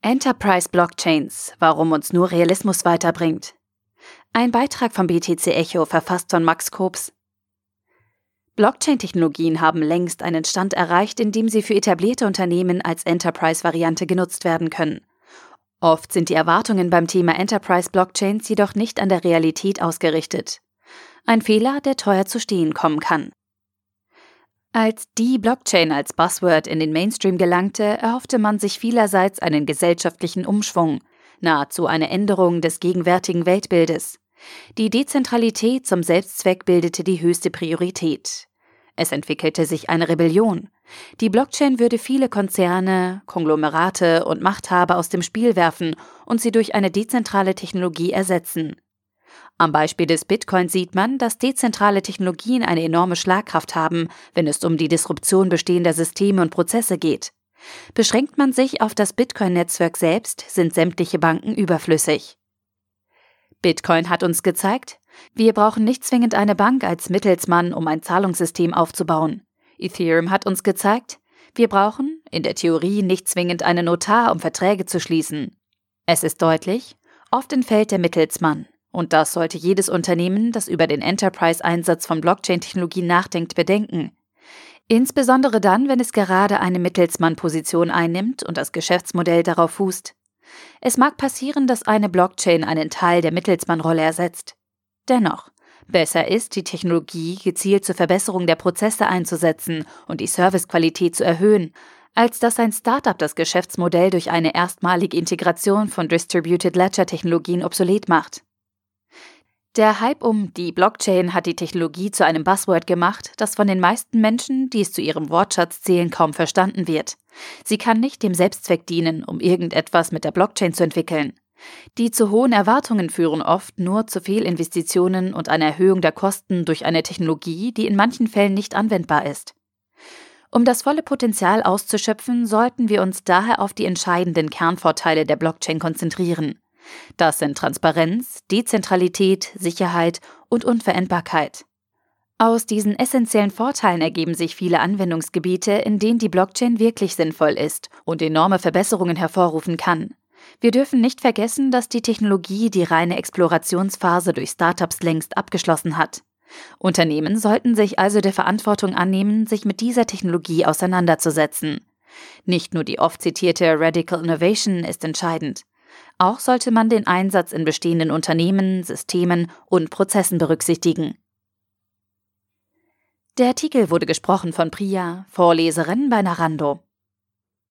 Enterprise Blockchains, warum uns nur Realismus weiterbringt. Ein Beitrag vom BTC Echo verfasst von Max Kobs. Blockchain-Technologien haben längst einen Stand erreicht, in dem sie für etablierte Unternehmen als Enterprise-Variante genutzt werden können. Oft sind die Erwartungen beim Thema Enterprise Blockchains jedoch nicht an der Realität ausgerichtet. Ein Fehler, der teuer zu stehen kommen kann. Als die Blockchain als Buzzword in den Mainstream gelangte, erhoffte man sich vielerseits einen gesellschaftlichen Umschwung, nahezu eine Änderung des gegenwärtigen Weltbildes. Die Dezentralität zum Selbstzweck bildete die höchste Priorität. Es entwickelte sich eine Rebellion. Die Blockchain würde viele Konzerne, Konglomerate und Machthaber aus dem Spiel werfen und sie durch eine dezentrale Technologie ersetzen. Am Beispiel des Bitcoin sieht man, dass dezentrale Technologien eine enorme Schlagkraft haben, wenn es um die Disruption bestehender Systeme und Prozesse geht. Beschränkt man sich auf das Bitcoin-Netzwerk selbst, sind sämtliche Banken überflüssig. Bitcoin hat uns gezeigt, wir brauchen nicht zwingend eine Bank als Mittelsmann, um ein Zahlungssystem aufzubauen. Ethereum hat uns gezeigt, wir brauchen, in der Theorie, nicht zwingend einen Notar, um Verträge zu schließen. Es ist deutlich, oft entfällt der Mittelsmann. Und das sollte jedes Unternehmen, das über den Enterprise-Einsatz von Blockchain-Technologie nachdenkt, bedenken. Insbesondere dann, wenn es gerade eine Mittelsmann-Position einnimmt und das Geschäftsmodell darauf fußt. Es mag passieren, dass eine Blockchain einen Teil der Mittelsmann-Rolle ersetzt. Dennoch, besser ist, die Technologie gezielt zur Verbesserung der Prozesse einzusetzen und die Servicequalität zu erhöhen, als dass ein Startup das Geschäftsmodell durch eine erstmalige Integration von Distributed Ledger Technologien obsolet macht. Der Hype um die Blockchain hat die Technologie zu einem Buzzword gemacht, das von den meisten Menschen, die es zu ihrem Wortschatz zählen, kaum verstanden wird. Sie kann nicht dem Selbstzweck dienen, um irgendetwas mit der Blockchain zu entwickeln. Die zu hohen Erwartungen führen oft nur zu Fehlinvestitionen und einer Erhöhung der Kosten durch eine Technologie, die in manchen Fällen nicht anwendbar ist. Um das volle Potenzial auszuschöpfen, sollten wir uns daher auf die entscheidenden Kernvorteile der Blockchain konzentrieren. Das sind Transparenz, Dezentralität, Sicherheit und Unveränderbarkeit. Aus diesen essentiellen Vorteilen ergeben sich viele Anwendungsgebiete, in denen die Blockchain wirklich sinnvoll ist und enorme Verbesserungen hervorrufen kann. Wir dürfen nicht vergessen, dass die Technologie die reine Explorationsphase durch Startups längst abgeschlossen hat. Unternehmen sollten sich also der Verantwortung annehmen, sich mit dieser Technologie auseinanderzusetzen. Nicht nur die oft zitierte Radical Innovation ist entscheidend. Auch sollte man den Einsatz in bestehenden Unternehmen, Systemen und Prozessen berücksichtigen. Der Artikel wurde gesprochen von Priya, Vorleserin bei Narando.